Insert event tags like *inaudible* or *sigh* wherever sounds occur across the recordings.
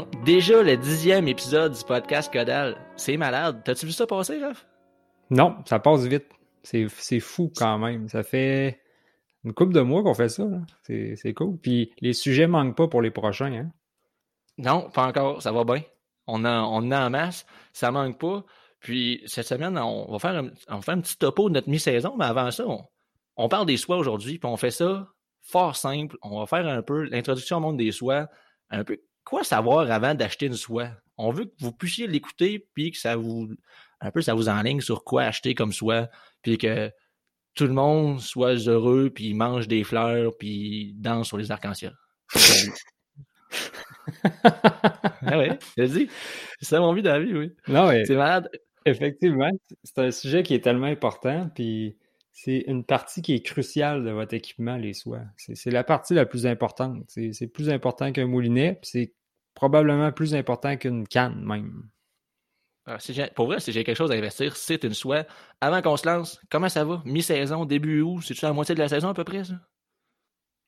Donc, déjà le dixième épisode du podcast Codal. C'est malade. T'as-tu vu ça passer, Raph? Non, ça passe vite. C'est, c'est fou quand même. Ça fait une couple de mois qu'on fait ça. C'est, c'est cool. Puis les sujets manquent pas pour les prochains. Hein? Non, pas encore. Ça va bien. On a, on a en masse. Ça manque pas. Puis cette semaine, on va faire un, on va faire un petit topo de notre mi-saison, mais avant ça, on, on parle des soies aujourd'hui, puis on fait ça fort simple. On va faire un peu l'introduction au monde des soies, un peu quoi savoir avant d'acheter une soie? On veut que vous puissiez l'écouter, puis que ça vous, un peu, ça vous enligne sur quoi acheter comme soie, puis que tout le monde soit heureux, puis mange des fleurs, puis danse sur les arcs-en-ciel. *laughs* ah ouais, je dit. C'est ça mon but dans la vie, oui. Non, ouais. C'est malade. Effectivement, c'est un sujet qui est tellement important, puis c'est une partie qui est cruciale de votre équipement, les soies. C'est la partie la plus importante. C'est plus important qu'un moulinet, puis c'est probablement plus important qu'une canne même. Ah, pour vrai, si j'ai quelque chose à investir, c'est une soie. Avant qu'on se lance, comment ça va? Mi-saison, début août, c'est-tu la moitié de la saison à peu près, ça?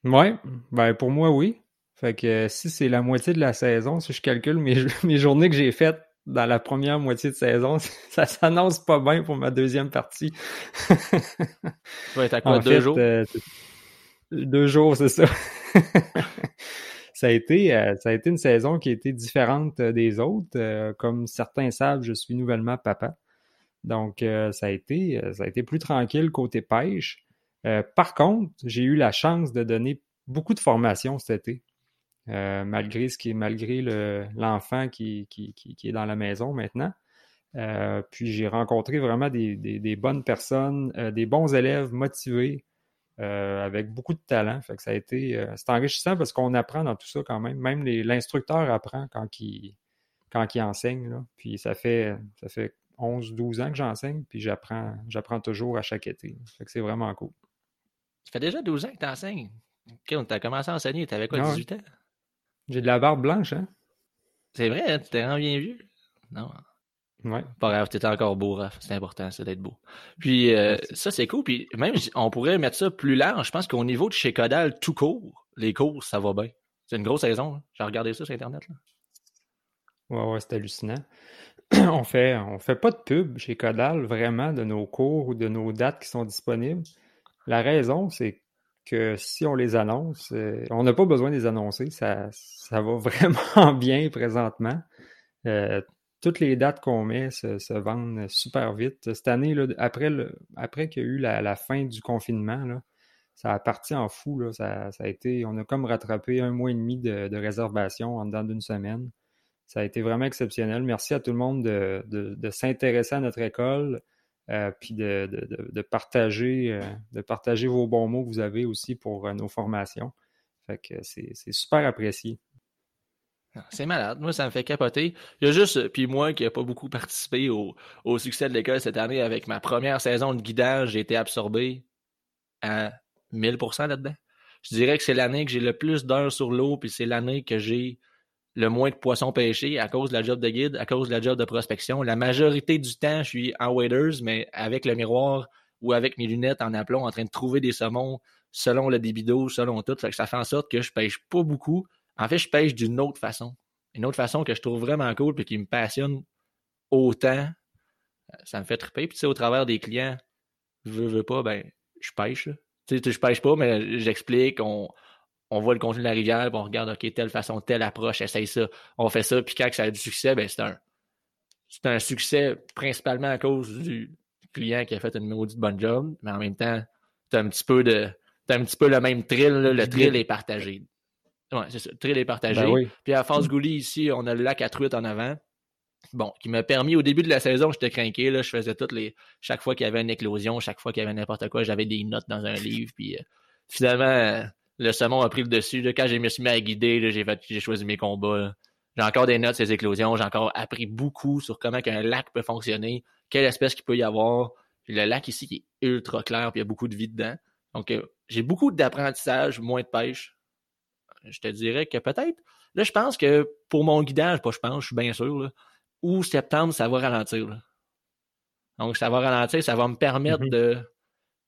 Ouais, ben pour moi, oui. Fait que si c'est la moitié de la saison, si je calcule mes, *laughs* mes journées que j'ai faites dans la première moitié de saison, *laughs* ça s'annonce pas bien pour ma deuxième partie. ouais, t'as quoi, deux jours? Euh, deux jours, c'est ça. *laughs* ça a été euh, ça a été une saison qui a été différente euh, des autres. comme certains savent, je suis nouvellement papa. Donc, ça a été ça a été plus tranquille côté pêche. par contre, j'ai eu la chance de donner beaucoup de formations cet été. Euh, malgré ce qui est malgré l'enfant qui, qui, qui, est dans la maison maintenant. Euh, puis j'ai rencontré vraiment des, des, bonnes personnes, euh, des bons élèves motivés, avec beaucoup de talent. Fait que ça a été c'est enrichissant parce qu'on apprend dans tout ça quand même. Même l'instructeur apprend quand il, quand il enseigne. Là. Puis ça fait ça fait 11-12 ans que j'enseigne, puis j'apprends j'apprends toujours à chaque été. Fait que c'est vraiment cool. Ça fait déjà 12 ans que tu enseignes. OK, on t'a commencé à enseigner, tu avais quoi, 18 ans? J'ai de la barbe blanche, hein? C'est vrai, hein? tu t'es rendu bien vieux? Non. Ouais. Pas grave, t'es encore beau, Raph. C'est important, ça, d'être beau. Puis, euh, ça, c'est cool. Puis, même, on pourrait mettre ça plus large. Je pense qu'au niveau de chez Codal, tout court, les cours, ça va bien. C'est une grosse saison. Hein. J'ai regardé ça sur Internet. Là. Ouais, ouais, c'est hallucinant. *clears throat* on fait, on fait pas de pub chez Codal, vraiment, de nos cours ou de nos dates qui sont disponibles. La raison, c'est que si on les annonce, euh, on n'a pas besoin de les annoncer, ça, ça va *laughs* vraiment bien présentement. Euh, toutes les dates qu'on met se, vendent super vite. Cette année, là, après, après qu'il y a eu la, fin du confinement, là, ça a parti en fou. Là. Ça, a été, on a comme rattrapé un mois et demi de, de réservation en dedans d'une semaine. Ça a été vraiment exceptionnel. Merci à tout le monde de, de s'intéresser à notre école. Euh, puis de, de, partager, euh, de partager vos bons mots que vous avez aussi pour euh, nos formations. Fait que c'est super apprécié. Ah, c'est malade. Moi, ça me fait capoter. Il y a juste, puis moi qui n'ai pas beaucoup *laughs* participé au, au succès de l'école cette année avec ma première saison de guidage, j'ai été absorbé à 1000% là-dedans. Je dirais que c'est l'année que j'ai le plus d'heures sur l'eau, puis c'est l'année que j'ai le moins de poissons pêchés à cause de la job de guide, à cause de la job de prospection. La majorité du temps, je suis en waders, mais avec le miroir ou avec mes lunettes en aplomb, en train de trouver des saumons selon le débit selon tout. ça fait en sorte que je pêche pas beaucoup. En fait, je pêche d'une autre façon. Une autre façon que je trouve vraiment cool et qui me passionne autant. Ça me fait triper. Puis tu sais, au travers des clients, je veux, veux pas, ben, je pêche. Tu sais, je pêche pas, mais j'explique, on, on voit le contenu de la rivière, puis on regarde, OK, telle façon, telle approche, essaye ça, on fait ça, puis quand ça a du succès, ben c'est un, c'est un succès principalement à cause du client qui a fait une maudite bonne job, mais en même temps, t'as un petit peu de, t'as un petit peu le même thrill, le thrill est partagé. Ouais, c'est ça, le thrill est partagé. Ben puis à Force Gouli, ici, on a le lac à truite en avant. Bon, qui m'a permis, au début de la saison, j'étais craqué, là, je faisais toutes les, chaque fois qu'il y avait une éclosion, chaque fois qu'il y avait n'importe quoi, j'avais des notes dans un livre, puis euh, finalement, le saumon a pris le dessus. Quand je me suis mis à guider, j'ai choisi mes combats. J'ai encore des notes, ces éclosions. J'ai encore appris beaucoup sur comment un lac peut fonctionner, quelle espèce qu'il peut y avoir. le lac ici qui est ultra clair, puis il y a beaucoup de vie dedans. Donc, euh, j'ai beaucoup d'apprentissage, moins de pêche. Je te dirais que peut-être, là, je pense que pour mon guidage, pas je pense, je suis bien sûr, là, ou septembre, ça va ralentir. Donc, ça va ralentir, ça va me permettre mm-hmm.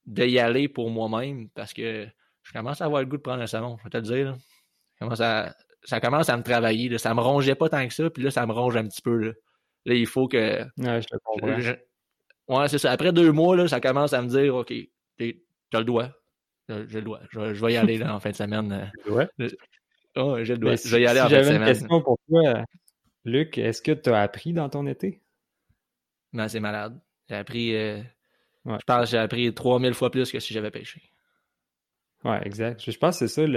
de, y aller pour moi-même parce que je commence à avoir le goût de prendre un salon, je vais te le dire. Ça commence à me travailler. Là. Ça me rongeait pas tant que ça, puis là, ça me ronge un petit peu. Là, là il faut que. Ouais, je te comprends. Ouais, c'est ça. Après deux mois, là, ça commence à me dire OK, t'as le doigt. J'ai le doigt. Je, vais y aller là, en fin de semaine. Ouais. Oh, j'ai le doigt. je vais y aller en fin de semaine. J'avais une question pour toi, Luc. Est-ce que tu as appris dans ton été? Non, c'est malade. J'ai appris. Euh, je pense que j'ai appris 3000 fois plus que si j'avais pêché. Ouais, exact. Je pense que c'est ça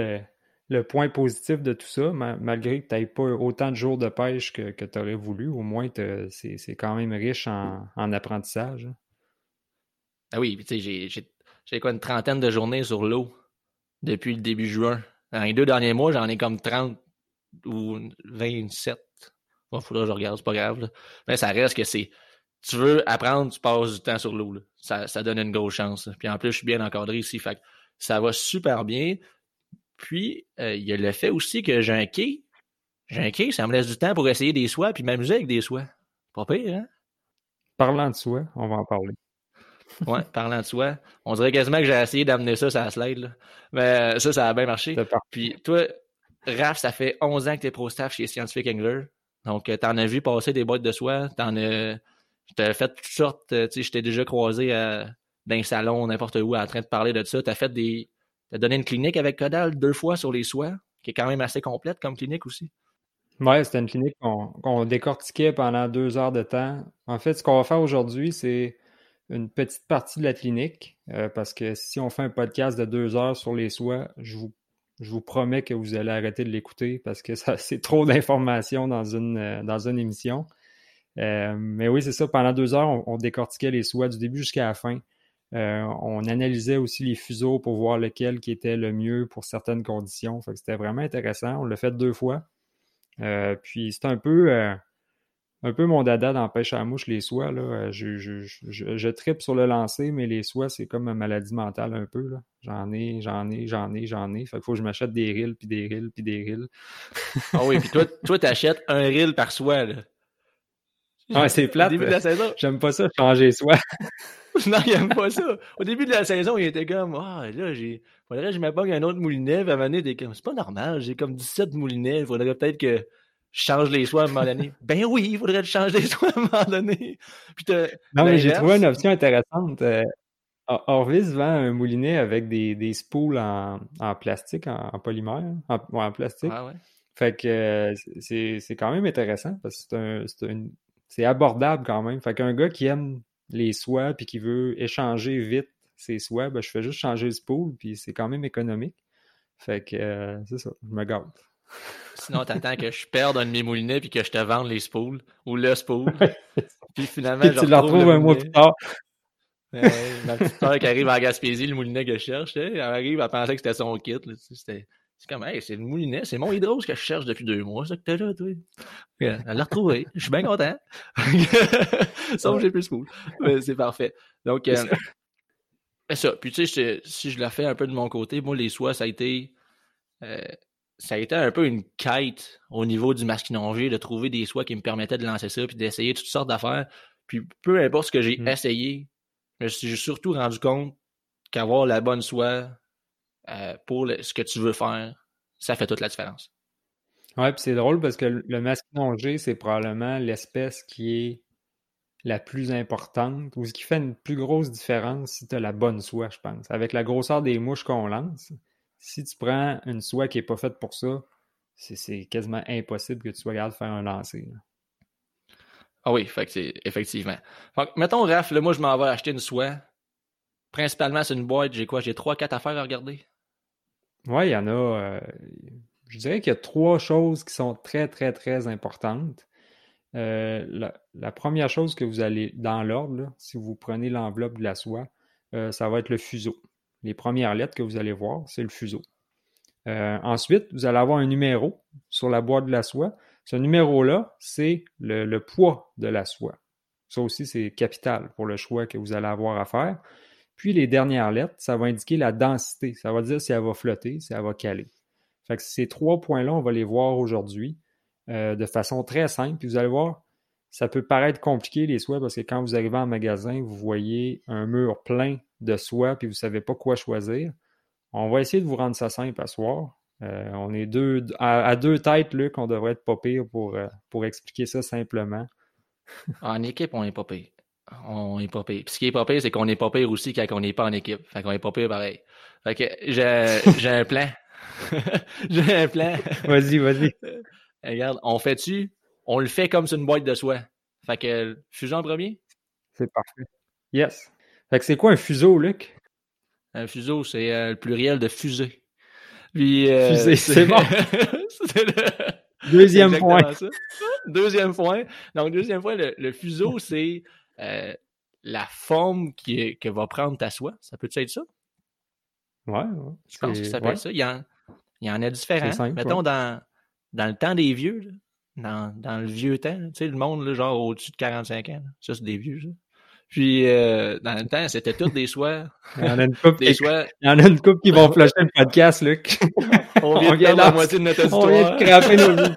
le, point positif de tout ça, malgré que tu n'aies pas autant de jours de pêche que, tu aurais voulu. Au moins, c'est quand même riche en, apprentissage. Hein. Ah oui, tu sais, j'ai quoi une trentaine de journées sur l'eau depuis le début juin. Dans les deux derniers mois, j'en ai comme 30 ou 27. Il faudra que je regarde, c'est pas grave. Mais ça reste que c'est tu veux apprendre, tu passes du temps sur l'eau. Ça, ça donne une grosse chance. Puis en plus, je suis bien encadré ici. Fait ça va super bien. Puis, euh, il y a le fait aussi que j'ai un quai. J'ai un quai, ça me laisse du temps pour essayer des soies puis m'amuser avec des soies. Pas pire, hein? Parlant de soie, on va en parler. *laughs* ouais, parlant de soie. On dirait quasiment que j'ai essayé d'amener ça sur la slide. Là. Mais euh, ça, ça a bien marché. Puis toi, Raph, ça fait 11 ans que tu es pro-staff chez Scientific Angler. Donc, tu euh, t'en as vu passer des boîtes de soie. T'en as T'as fait toutes sortes, tu sais, je t'ai déjà croisé euh, dans un salon, n'importe où, en train de parler de ça. T'as fait des. T'as donné une clinique avec Codal deux fois sur les soies, qui est quand même assez complète comme clinique aussi. Ouais, c'était une clinique qu'on décortiquait pendant deux heures de temps. En fait, ce qu'on va faire aujourd'hui, c'est une petite partie de la clinique, euh, parce que si on fait un podcast de deux heures sur les soies, je vous, je vous promets que vous allez arrêter de l'écouter parce que *laughs* c'est trop d'informations dans une, dans une émission. Euh, mais oui, c'est ça. Pendant deux heures, on, décortiquait les soies du début jusqu'à la fin. Euh, on analysait aussi les fuseaux pour voir lequel qui était le mieux pour certaines conditions. c'était vraiment intéressant. On l'a fait deux fois. Euh, puis c'est un peu un peu mon dada dans pêche à la mouche, les soies. Là. Je, je, je, tripe sur le lancer, mais les soies, c'est comme une maladie mentale un peu. J'en ai, j'en ai, j'en ai, j'en ai. Fait qu'il faut que je m'achète des rilles, puis des rilles, puis des rilles. ah oui, puis toi, toi, t'achètes un rille par soie. Là. Ah, c'est plate. Au début de la saison. J'aime pas ça, changer soi. *laughs* non, il aime pas ça. Au début de la saison, il était comme, ah, là, j'ai, faudrait que je m'apporte un autre moulinet. Puis à un donné, comme, c'est pas normal, j'ai comme 17 moulinets. Il faudrait peut-être que je change les soies à un moment donné. *laughs* ben oui, il faudrait que je change les soies à un moment donné. Puis non, mais j'ai trouvé une option intéressante. Euh, Orvis vend un moulinet avec des, des spools en, en plastique, en, polymère, en, en plastique. Ah ouais. Fait que euh, c'est quand même intéressant parce que c'est un, abordable quand même. Fait qu'un gars qui aime les soies puis qui veut échanger vite ses soies, ben, je fais juste changer le spool puis c'est quand même économique. Fait que euh, c'est ça, je me gâte. *laughs* Sinon, t'attends que je perde un de mes moulinets puis que je te vende les spools ou le spool. *laughs* puis finalement, je tu le retrouves un mois plus tard. *laughs* ma petite soeur qui arrive à Gaspésie, le moulinet que je cherche, elle arrive à penser que c'était son kit. C'était c'est comme, hey, c'est le moulinet, c'est mon hydrose que je cherche depuis deux mois, ça que t'as là, toi. Elle l'a retrouvé. Je suis bien content. *laughs* Sauf j'ai plus cool. C'est parfait. Donc, euh, ça. Puis, tu sais, si je la fais un peu de mon côté, moi, les soies, ça a été. Euh, ça a été un peu une quête au niveau du masquinongé de trouver des soies qui me permettaient de lancer ça puis d'essayer toutes sortes d'affaires. Puis peu importe ce que j'ai mm. essayé, je me suis surtout rendu compte qu'avoir la bonne soie, euh, pour ce que tu veux faire, ça fait toute la différence. Ouais, puis c'est drôle parce que le masquinongé, c'est probablement l'espèce qui est la plus importante ou ce qui fait une plus grosse différence si tu as la bonne soie, je pense. Avec la grosseur des mouches qu'on lance, si tu prends une soie qui n'est pas faite pour ça, c'est quasiment impossible que tu sois capable de faire un lancer. Ah oui, effectivement. mettons, Raph, moi, je m'en vais acheter une soie. Principalement, c'est une boîte. J'ai quoi? J'ai trois, quatre affaires à regarder. Oui, il y en a. Euh, je dirais qu'il y a trois choses qui sont très, très, très importantes. Euh, la, première chose que vous allez, dans l'ordre, si vous prenez l'enveloppe de la soie, euh, ça va être le fuseau. Les premières lettres que vous allez voir, c'est le fuseau. ensuite, vous allez avoir un numéro sur la boîte de la soie. Ce numéro-là, c'est le, poids de la soie. Ça aussi, c'est capital pour le choix que vous allez avoir à faire. Puis les dernières lettres, ça va indiquer la densité. Ça va dire si elle va flotter, si elle va caler. Fait que ces trois points-là, on va les voir aujourd'hui euh, de façon très simple. Puis vous allez voir, ça peut paraître compliqué les soies parce que quand vous arrivez en magasin, vous voyez un mur plein de soie puis vous ne savez pas quoi choisir. On va essayer de vous rendre ça simple à soir. Euh, on est deux, à, deux têtes, Luc, on devrait être pas pire pour, euh, pour expliquer ça simplement. en équipe, on est pas pire. On est pas pire. Puis ce qui est pas pire, c'est qu'on est pas pire aussi quand on n'est pas en équipe. Fait qu'on est pas pire pareil. Fait que j'ai *laughs* un plan. *laughs* j'ai un plan. Vas-y, vas-y. Regarde, on fait-tu? On le fait comme sur une boîte de soie. Fait que fuseau en premier? C'est parfait. Yes. Fait que c'est quoi un fuseau, Luc? Un fuseau, c'est euh, le pluriel de fusée. Puis, euh, fusée, c'est bon. *laughs* Deuxième point. Deuxième point. Donc, deuxième point, le, fuseau, c'est euh, la forme qui que va prendre ta soie. Ça peut être ça? Ouais. Je pense que ça peut être ça. Il y en, il y en a différents. Mettons, dans, dans le temps des vieux, dans, dans, le vieux temps, tu sais, le monde, là, genre au-dessus de 45 ans, ça, c'est des vieux, ça. Puis, euh, dans le temps, c'était toutes des soies. Il y en a une couple, *laughs* des. Il y en a une couple qui vont flasher le podcast, Luc. *laughs* On vient, de perdre la moitié de notre histoire. On vient de craper nos vies.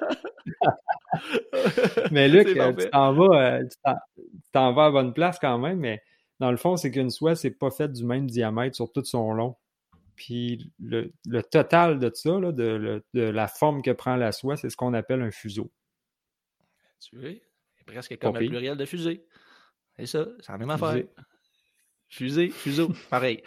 *laughs* mais Luc, euh, tu t'en vas, t'en vas à bonne place quand même, mais dans le fond, c'est qu'une soie, c'est pas faite du même diamètre sur tout son long. Puis le, total de ça, de, la forme que prend la soie, c'est ce qu'on appelle un fuseau. Tu vois, c'est presque comme un pluriel de fusée. C'est ça, c'est la même affaire. Fusée, fuseau, pareil.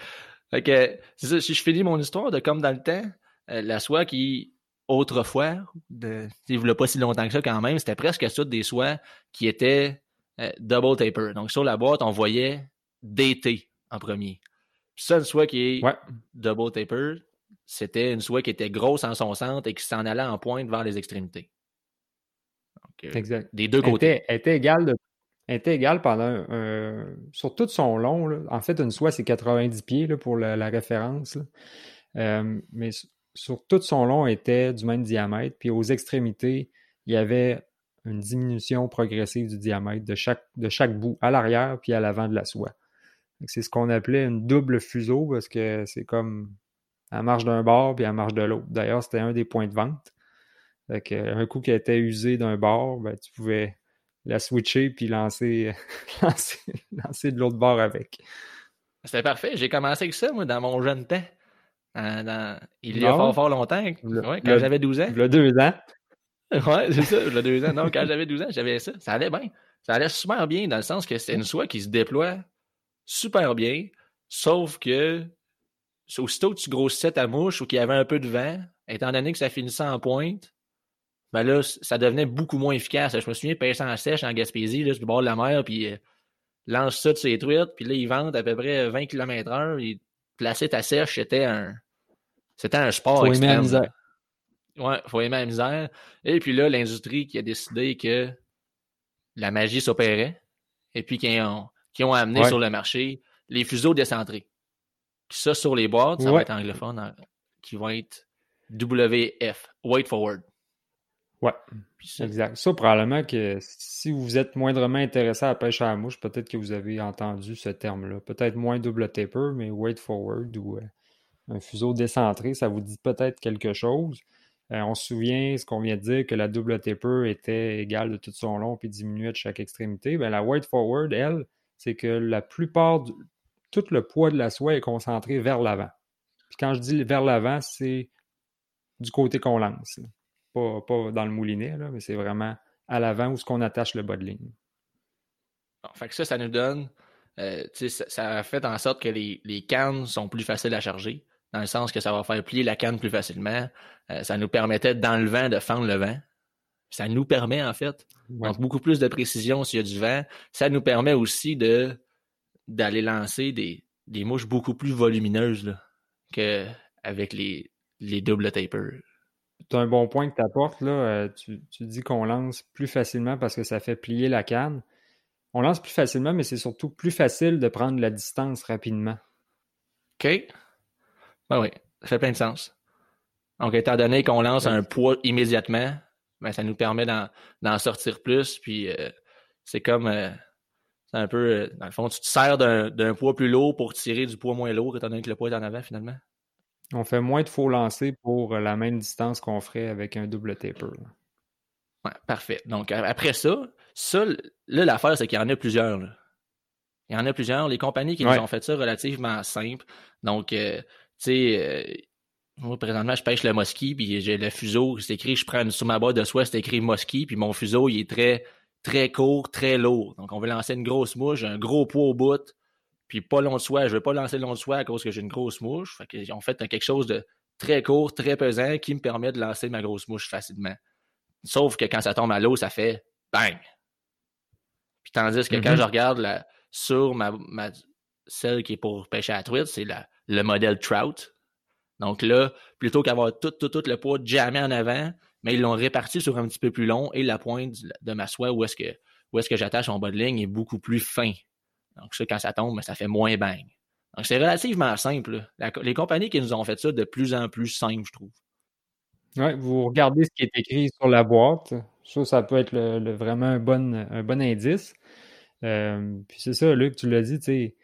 Fait que, c'est ça, si je finis mon histoire de comme dans le temps, euh, la soie qui, autrefois, de, il ne pas si longtemps que ça quand même, c'était presque toutes des soies qui étaient euh, double taper. Donc sur la boîte, on voyait DT en premier. Puis ça, une soie qui est double taper, c'était une soie qui était grosse en son centre et qui s'en allait en pointe vers les extrémités. Donc, euh, exact. Des deux côtés. Elle était, égale, de, était égale pendant sur tout son long. En fait, une soie, c'est 90 pieds là, pour la, référence. Euh, mais sur tout son long était du même diamètre. Puis aux extrémités, il y avait une diminution progressive du diamètre de chaque, de chaque bout, à l'arrière puis à l'avant de la soie. C'est ce qu'on appelait une double fuseau parce que c'est comme à marche d'un bord puis à marche de l'autre. D'ailleurs, c'était un des points de vente. un coup qui était usé d'un bord, ben, tu pouvais la switcher puis *laughs* lancer, lancer, de l'autre bord avec. C'était parfait. J'ai commencé avec ça, moi, dans mon jeune temps. Il y a fort, fort longtemps. quand j'avais 12 ans. Il y a deux ans. *laughs* Ouais, c'est ça, a deux ans. Non, quand j'avais 12 ans, j'avais ça. Ça allait bien. Ça allait super bien dans le sens que c'était une soie qui se déploie super bien, sauf que aussitôt que tu grossissais ta mouche ou qu'il y avait un peu de vent, étant donné que ça finissait en pointe, ben là, ça devenait beaucoup moins efficace. Je me souviens, pêcher en sèche en Gaspésie, là, sur le bord de la mer, puis euh, lance ça de ses truites, puis là, ils vendent à peu près 20 km heure, et placer ta sèche, c'était un c'était un sport faut extrême. Ouais, faut aimer la misère. Et puis là, l'industrie qui a décidé que la magie s'opérait, et puis qu'ils ont qui ont amené sur le marché les fuseaux décentrés. Puis ça, sur les boîtes, ça va être anglophone, qui vont être WF, Wait Forward. Ouais, exact. Ça, probablement que si vous êtes moindrement intéressé à la pêche à la mouche, peut-être que vous avez entendu ce terme-là. Peut-être moins double taper, mais wait forward ou euh, un fuseau décentré, ça vous dit peut-être quelque chose. Euh, on se souvient, ce qu'on vient de dire, que la double taper était égale de tout son long puis diminuait de chaque extrémité. Bien, la wait forward, elle, c'est que la plupart, tout le poids de la soie est concentré vers l'avant. Puis quand je dis vers l'avant, c'est du côté qu'on lance. Pas, dans le moulinet, mais c'est vraiment à l'avant où ce qu'on attache le bas de ligne. que ça, ça nous donne. Euh, ça, ça, fait en sorte que les, cannes sont plus faciles à charger, dans le sens que ça va faire plier la canne plus facilement. Euh, ça nous permettait, dans le vent, de fendre le vent. Ça nous permet, en fait, donc beaucoup plus de précision s'il y a du vent. Ça nous permet aussi de d'aller lancer des, des mouches beaucoup plus volumineuses qu'avec les, les double tapers. C'est un bon point que tu apportes. Là. Euh, tu, tu dis qu'on lance plus facilement parce que ça fait plier la canne. On lance plus facilement, mais c'est surtout plus facile de prendre la distance rapidement. OK. Ben oui, ça fait plein de sens. Donc, étant donné qu'on lance un poids immédiatement, ben, ça nous permet d'en sortir plus. Puis euh, c'est comme euh, c'est un peu euh, dans le fond, tu te sers d'un poids plus lourd pour tirer du poids moins lourd, étant donné que le poids est en avant finalement. On fait moins de faux lancers pour la même distance qu'on ferait avec un double taper. Ouais, parfait. Donc après ça, ça, là, l'affaire, c'est qu'il y en a plusieurs. Il y en a plusieurs. Les compagnies qui nous ont fait ça relativement simple. Donc, sais, moi, présentement, je pêche le mosquit, puis j'ai le fuseau, c'est écrit, je prends sur ma boîte de soie, c'est écrit mosquit, puis mon fuseau, il est très, très court, très lourd. Donc, on veut lancer une grosse mouche, un gros poids au bout, puis pas long de soie. Je veux pas lancer long de soie à cause que j'ai une grosse mouche. Fait qu'ils ont fait quelque chose de très court, très pesant, qui me permet de lancer ma grosse mouche facilement. Sauf que quand ça tombe à l'eau, ça fait bang! Puis tandis que quand mm-hmm. je regarde la, sur ma, ma, celle qui est pour pêcher à la truite, c'est le modèle Trout, donc là, plutôt qu'avoir tout, tout, tout le poids jamais en avant, mais ils l'ont réparti sur un petit peu plus long et la pointe de ma soie où est-ce que, est-ce que j'attache en bas de ligne est beaucoup plus fin. Donc ça, quand ça tombe, ça fait moins bang. Donc c'est relativement simple. les compagnies qui nous ont fait ça de plus en plus simple, je trouve. Oui, vous regardez ce qui est écrit sur la boîte. Ça, ça peut être le, vraiment un bon, un bon indice. Euh, puis c'est ça, Luc, tu l'as dit, tu sais,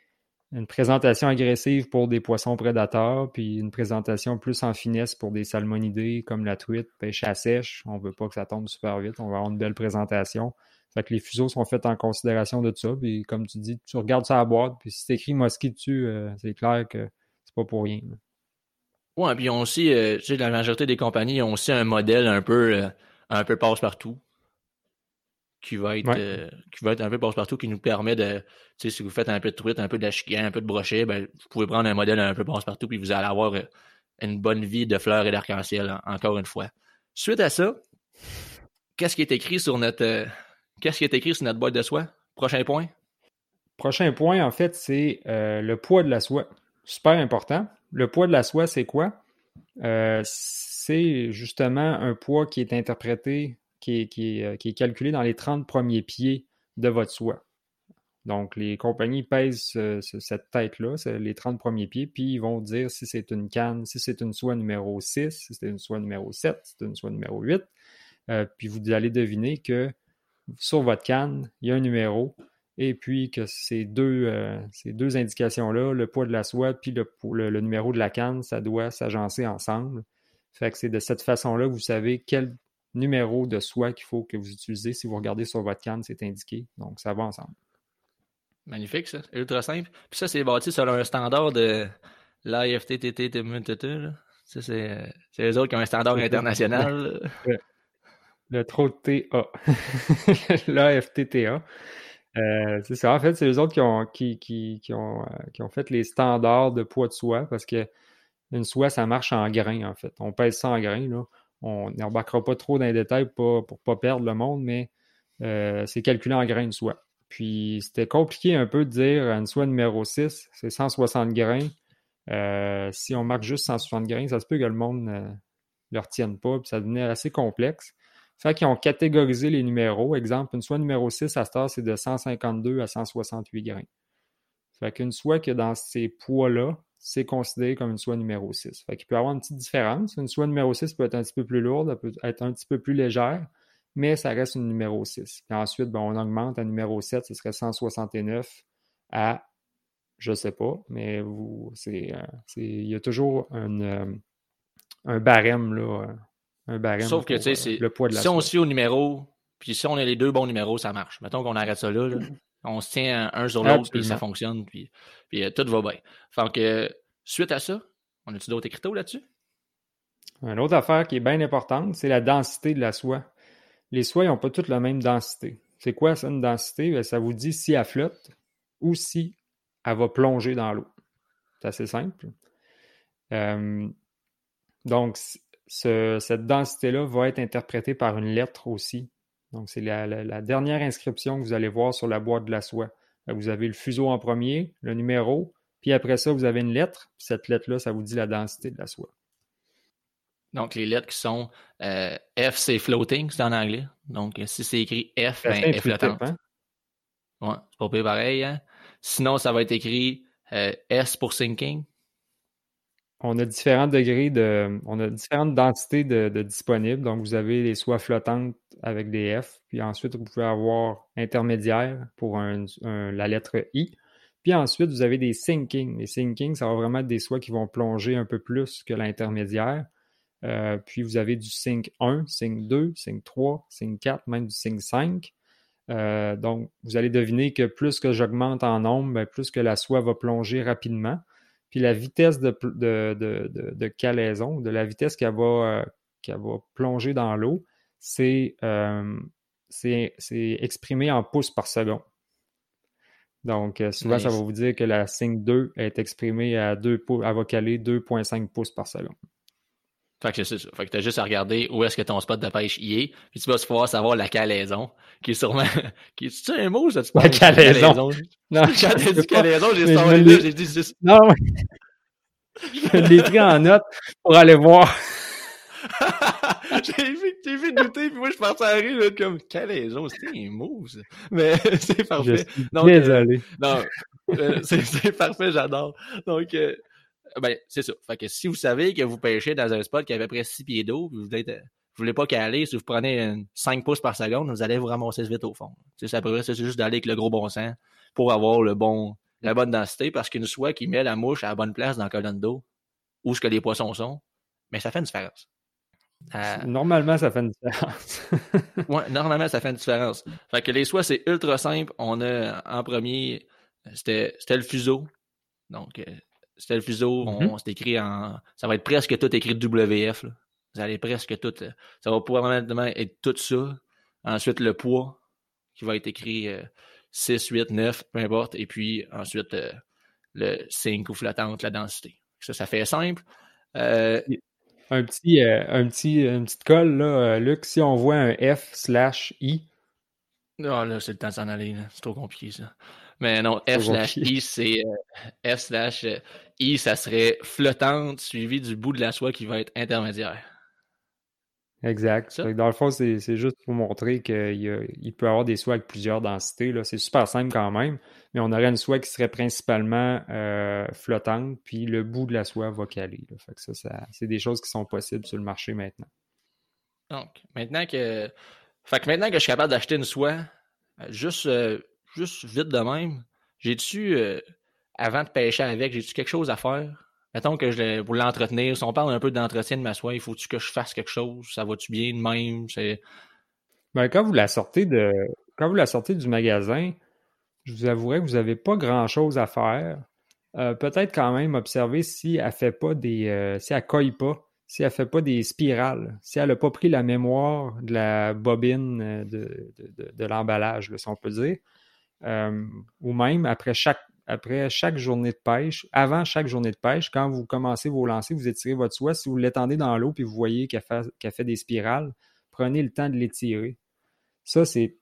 une présentation agressive pour des poissons prédateurs, puis une présentation plus en finesse pour des salmonidés comme la truite, pêche à sèche. On veut pas que ça tombe super vite. On va avoir une belle présentation. Fait que les fuseaux sont faits en considération de ça. Puis comme tu dis, tu regardes ça à boîte, puis si c'est écrit mosquit dessus, euh, c'est clair que c'est pas pour rien. Ouais, puis on aussi, euh, tu sais, la majorité des compagnies ont aussi un modèle un peu, euh, un peu passe-partout qui va être euh, qui va être un peu passe-partout, qui nous permet de, tu sais, si vous faites un peu de truite, un peu de un peu de brochet, ben, vous pouvez prendre un modèle un peu passe-partout, puis vous allez avoir euh, une bonne vie de fleurs et d'arc-en-ciel, encore une fois. Suite à ça, qu'est-ce qui est écrit sur notre euh, qu'est-ce qui est écrit sur notre boîte de soie? Prochain point? Prochain point, en fait, c'est le poids de la soie. Super important. Le poids de la soie, c'est quoi? c'est justement un poids qui est interprété euh, qui est, calculé dans les 30 premiers pieds de votre soie. Donc, les compagnies pèsent cette tête-là, les 30 premiers pieds, puis ils vont dire si c'est une canne, si c'est une soie numéro 6, si c'est une soie numéro 7, si c'est une soie numéro 8. Euh, puis vous allez deviner que sur votre canne, il y a un numéro, et puis que ces deux, euh, indications-là, le poids de la soie puis le, numéro de la canne, ça doit s'agencer ensemble. Fait que c'est de cette façon-là que vous savez quel numéro de soie qu'il faut que vous utilisez. Si vous regardez sur votre canne, c'est indiqué. Donc, ça va ensemble. Magnifique, ça. Ultra simple. Puis ça, c'est bâti sur un standard de l'AFTTT. Ça, c'est les autres qui ont un standard international. *laughs* Le, trop de TA. L'AFTTA. *laughs* Euh, c'est ça. En fait, c'est les autres qui ont, qui, qui, ont, euh, qui ont fait les standards de poids de soie parce que une soie, ça marche en grains, en fait. On pèse ça en grains, là. On n'embarquera pas trop dans les détails pour ne pas perdre le monde, mais euh, c'est calculé en grains de soie. Puis c'était compliqué un peu de dire une soie numéro 6, c'est 160 grains. Euh, si on marque juste 160 grains, ça se peut que le monde ne le retienne pas, puis ça devenait assez complexe. Fait qu'ils ont catégorisé les numéros. Exemple, une soie numéro 6 à Star, c'est de 152 à 168 grains. Fait qu'une soie que dans ces poids-là, c'est considéré comme une soie numéro 6. Fait qu'il peut y avoir une petite différence. Une soie numéro 6 peut être un petit peu plus lourde, elle peut être un petit peu plus légère, mais ça reste une numéro 6. Puis ensuite, ben, on augmente à numéro 7, ce serait 169 à, je sais pas, mais vous, c'est, euh, il y a toujours un, euh, un barème, là, un barème Sauf que, tu sais, euh, le poids de la si on suit au numéro, puis si on a les deux bons numéros, ça marche. Mettons qu'on arrête ça là, là. *laughs* On se tient un sur l'autre, puis ça fonctionne, puis, puis euh, tout va bien. Fait que, suite à ça, on a-tu d'autres écriteaux là-dessus? Une autre affaire qui est bien importante, c'est la densité de la soie. Les soies n'ont pas toutes la même densité. C'est quoi ça, une densité? Ben, ça vous dit si elle flotte ou si elle va plonger dans l'eau. C'est assez simple. Euh, donc, cette densité-là va être interprétée par une lettre aussi donc, c'est la, dernière inscription que vous allez voir sur la boîte de la soie. Vous avez le fuseau en premier, le numéro, puis après ça, vous avez une lettre. Cette lettre-là, ça vous dit la densité de la soie. Donc, les lettres qui sont euh, F, c'est floating, c'est en anglais. Donc, si c'est écrit F, ben, F flottante. Hein? Ouais, c'est pas pareil. Hein? Sinon, ça va être écrit euh, S pour sinking. On a différents degrés de. On a différentes densités de, disponibles. Donc, vous avez les soies flottantes avec des F. Puis ensuite, vous pouvez avoir intermédiaire pour la lettre I. Puis ensuite, vous avez des sinking. Les sinking, ça va vraiment être des soies qui vont plonger un peu plus que l'intermédiaire. Euh, puis vous avez du sync 1, sync 2, sync 3, sync 4, même du sync 5. Euh, donc, vous allez deviner que plus que j'augmente en nombre, ben, plus que la soie va plonger rapidement. Puis la vitesse de, de, de, calaison, de la vitesse qu'elle va, euh, va plonger dans l'eau, c'est exprimé en pouces par seconde. Donc, souvent, ça va vous dire que la sync 2 est exprimée à 2 pouces, elle va caler 2,5 pouces par seconde. Fait que c'est ça. Fait que t'as juste à regarder où est-ce que ton spot de pêche y est, puis tu vas pouvoir savoir la calaison, qui est sûrement, *laughs* qui est, un mot, ça, tu La calaison. Non, *laughs* quand t'as dit calaison, j'ai sorti là, j'ai dit juste... Non, je l'ai pris en note pour aller voir. *laughs* j'ai vu, j'ai vu douter, puis moi, je pensais à rire, là, comme, calaison, c'était un mot, ça. Mais c'est parfait. Je suis Donc, désolé. Euh, non, euh, c'est, c'est parfait, j'adore. Donc, euh, ben, c'est ça. Fait que si vous savez que vous pêchez dans un spot qui a à peu près 6 pieds d'eau, vous ne voulez pas caler, si vous prenez 5 pouces par seconde, vous allez vous ramasser vite au fond. C'est ça, c'est juste d'aller avec le gros bon sens pour avoir le bon, la bonne densité, parce qu'une soie qui met la mouche à la bonne place dans la colonne d'eau, où ce que les poissons sont, mais ça fait une différence. Euh, normalement, ça fait une différence. *laughs* ouais, normalement, ça fait une différence. Fait que les soies, c'est ultra simple. On a en premier, c'était le fuseau. Donc, euh, c'était le fuseau, on, s'est écrit en. Ça va être presque tout écrit WF. Vous allez presque tout. Euh, ça va probablement être tout ça. Ensuite, le poids, qui va être écrit 6, 8, 9, peu importe. Et puis ensuite, euh, le 5 ou flottante, la densité. Ça, ça fait simple. Euh, un petit, un petit, une petite colle, là, Luc, si on voit un F slash I. Non, ah, là, c'est le temps de s'en aller. C'est trop compliqué, ça. Mais non, F slash I, c'est F slash I, ça serait flottante suivi du bout de la soie qui va être intermédiaire. Exact. Dans le fond, c'est juste pour montrer qu'il il peut y avoir des soies avec plusieurs densités. C'est super simple quand même, mais on aurait une soie qui serait principalement euh, flottante, puis le bout de la soie va caler. Fait que ça, ça c'est des choses qui sont possibles sur le marché maintenant. Donc, maintenant que, fait que, maintenant que je suis capable d'acheter une soie, euh, juste, euh, juste vite de même, j'ai-tu avant de pêcher avec, j'ai-tu quelque chose à faire? Mettons que je pour l'entretenir, si on parle un peu d'entretien de ma soie, il faut-tu que je fasse quelque chose? Ça va-tu bien de même? Ben, quand vous la sortez de. Quand vous la sortez du magasin, je vous avouerai que vous n'avez pas grand-chose à faire. Euh, peut-être quand même observer si elle fait pas des. Euh, si elle coille pas, si elle fait pas des spirales, si elle n'a pas pris la mémoire de la bobine euh, de, de l'emballage, si on peut dire. ou même après chaque après chaque journée de pêche, avant chaque journée de pêche, quand vous commencez vos lancers, vous étirez votre soie. Si vous l'étendez dans l'eau et vous voyez qu'elle fait, des spirales, prenez le temps de l'étirer. Ça, c'est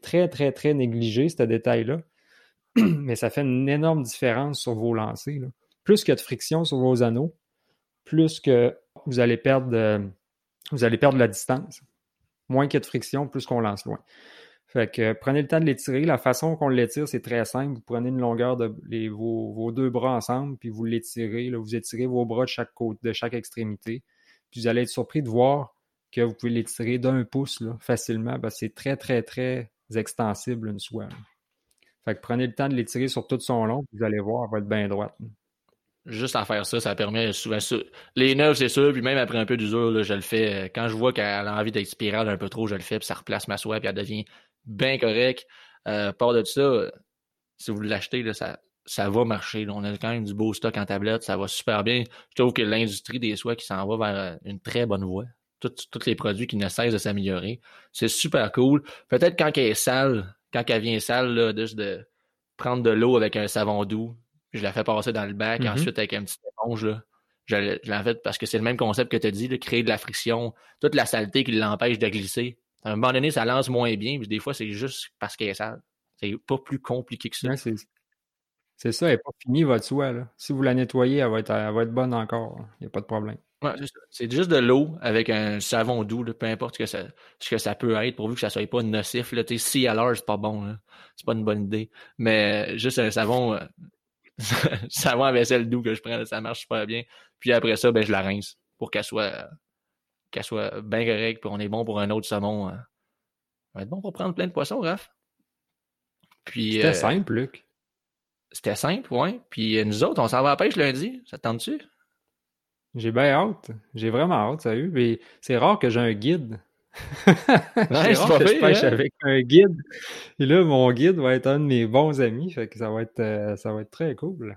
très, très, très négligé, ce détail-là. *clears throat* Mais ça fait une énorme différence sur vos lancers. Plus qu'il y a de friction sur vos anneaux, plus que vous allez perdre, vous allez perdre la distance. Moins qu'il y a de friction, plus qu'on lance loin. Fait que prenez le temps de l'étirer. La façon qu'on l'étire, c'est très simple. Vous prenez une longueur de vos, deux bras ensemble, puis vous l'étirez. Vous étirez vos bras de chaque côté, de chaque extrémité. Puis vous allez être surpris de voir que vous pouvez l'étirer d'un pouce facilement. c'est très, très, très extensible une soie. Fait que prenez le temps de l'étirer sur tout son long, vous allez voir, elle va être bien droite. Juste en faire ça, ça permet souvent Les neufs, c'est sûr, puis même après un peu d'usure, je le fais. Quand je vois qu'elle a envie d'être spirale un peu trop, je le fais, puis ça replace ma soie, puis elle devient bien correct. Euh, part de ça, si vous l'achetez, ça, ça va marcher. On a quand même du beau stock en tablette, ça va super bien. Je trouve que l'industrie des soies qui s'en va vers une très bonne voie. Tous les produits qui ne cessent de s'améliorer. C'est super cool. Peut-être quand elle est sale, quand elle vient sale, là, juste de prendre de l'eau avec un savon doux, je la fais passer dans le bac, mm-hmm. ensuite avec un petit éponge, là, je, l'en fais parce que c'est le même concept que tu as dit, de créer de la friction, toute la saleté qui l'empêche de glisser. À un moment donné, ça lance moins bien, mais des fois, c'est juste parce qu'elle est sale. C'est pas plus compliqué que ça. c'est ça, elle n'est pas finie, votre soie. Là. Si vous la nettoyez, elle va être, elle va être bonne encore. Il n'y a pas de problème. c'est juste de l'eau avec un savon doux, peu importe ce que, ça, ce que ça peut être, pourvu que ça ne soit pas nocif. Là. Si à l'heure, c'est pas bon. C'est pas une bonne idée. Mais juste un savon, euh, *laughs* savon à vaisselle doux que je prends, ça marche super bien. Puis après ça, ben, je la rince pour qu'elle soit, qu'elle soit bien correcte, puis on est bon pour un autre saumon. Hein. On va être bon pour prendre plein de poissons, Raph. Puis. C'était euh, simple, Luc. C'était simple, ouais. Puis euh, nous autres, on s'en va à la pêche lundi. Ça te tente-tu? J'ai bien hâte. J'ai vraiment hâte, sérieux. Mais c'est rare que j'ai un guide. *laughs* c'est rare que je pêche hein? avec un guide. Et là, mon guide va être un de mes bons amis. Fait que ça va être, euh, ça va être très cool.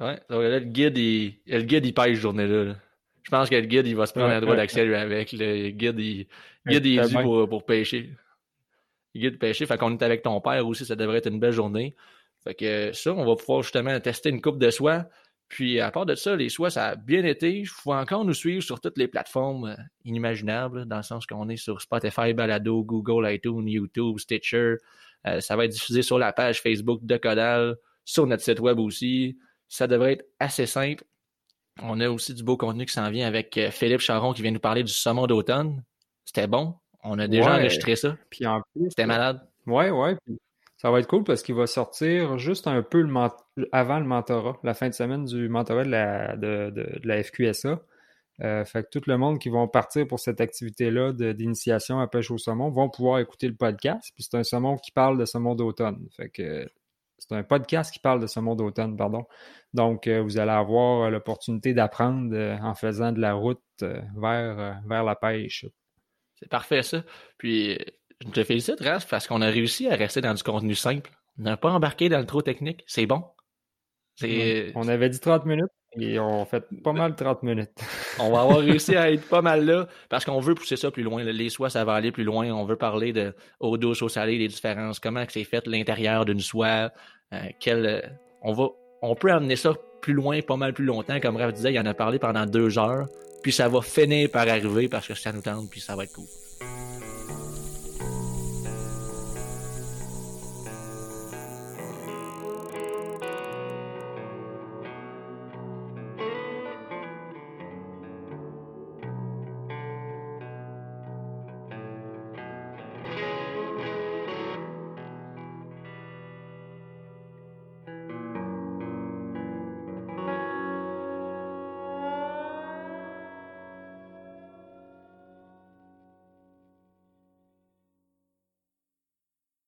Ouais. Donc là, le guide, il, le guide, il pêche journée-là. Je pense que le guide, il va se prendre un droit d'accès avec. Le guide, il, guide, il est dû pour, pour pêcher. Le guide pêcher. Fait qu'on est avec ton père aussi. Ça devrait être une belle journée. Fait que ça, on va pouvoir justement tester une coupe de soie. Puis à part de ça, les soies, ça a bien été. Il faut encore nous suivre sur toutes les plateformes euh, inimaginables, dans le sens qu'on est sur Spotify, Balado, Google, iTunes, YouTube, Stitcher. Euh, ça va être diffusé sur la page Facebook de Codal, sur notre site web aussi. Ça devrait être assez simple. On a aussi du beau contenu qui s'en vient avec euh, Philippe Charon qui vient nous parler du saumon d'automne. C'était bon. On a déjà enregistré ça. Puis en plus, c'était malade. Ouais, ouais. Ça va être cool parce qu'il va sortir juste un peu avant le mentorat, la fin de semaine du mentorat de la, de, la FQSA. Euh, fait que tout le monde qui vont partir pour cette activité-là d'initiation à pêche au saumon vont pouvoir écouter le podcast. Puis c'est un saumon qui parle de saumon d'automne. Fait que c'est un podcast qui parle de saumon d'automne, pardon. Donc, euh, vous allez avoir l'opportunité d'apprendre euh, en faisant de la route vers, vers la pêche. C'est parfait ça. Puis je te félicite, Raph, parce qu'on a réussi à rester dans du contenu simple. On n'a pas embarqué dans le trop technique. C'est bon. On avait dit 30 minutes et on fait pas mal 30 minutes. on va avoir *laughs* réussi à être pas mal là parce qu'on veut pousser ça plus loin. Les soies, ça va aller plus loin. On veut parler de eau douce, eau salée, les différences, comment c'est fait l'intérieur d'une soie. Euh, on, va, on peut amener ça plus loin, pas mal plus longtemps. Comme Raph disait, il en a parlé pendant deux heures. Puis ça va finir par arriver parce que ça nous tente, puis ça va être cool.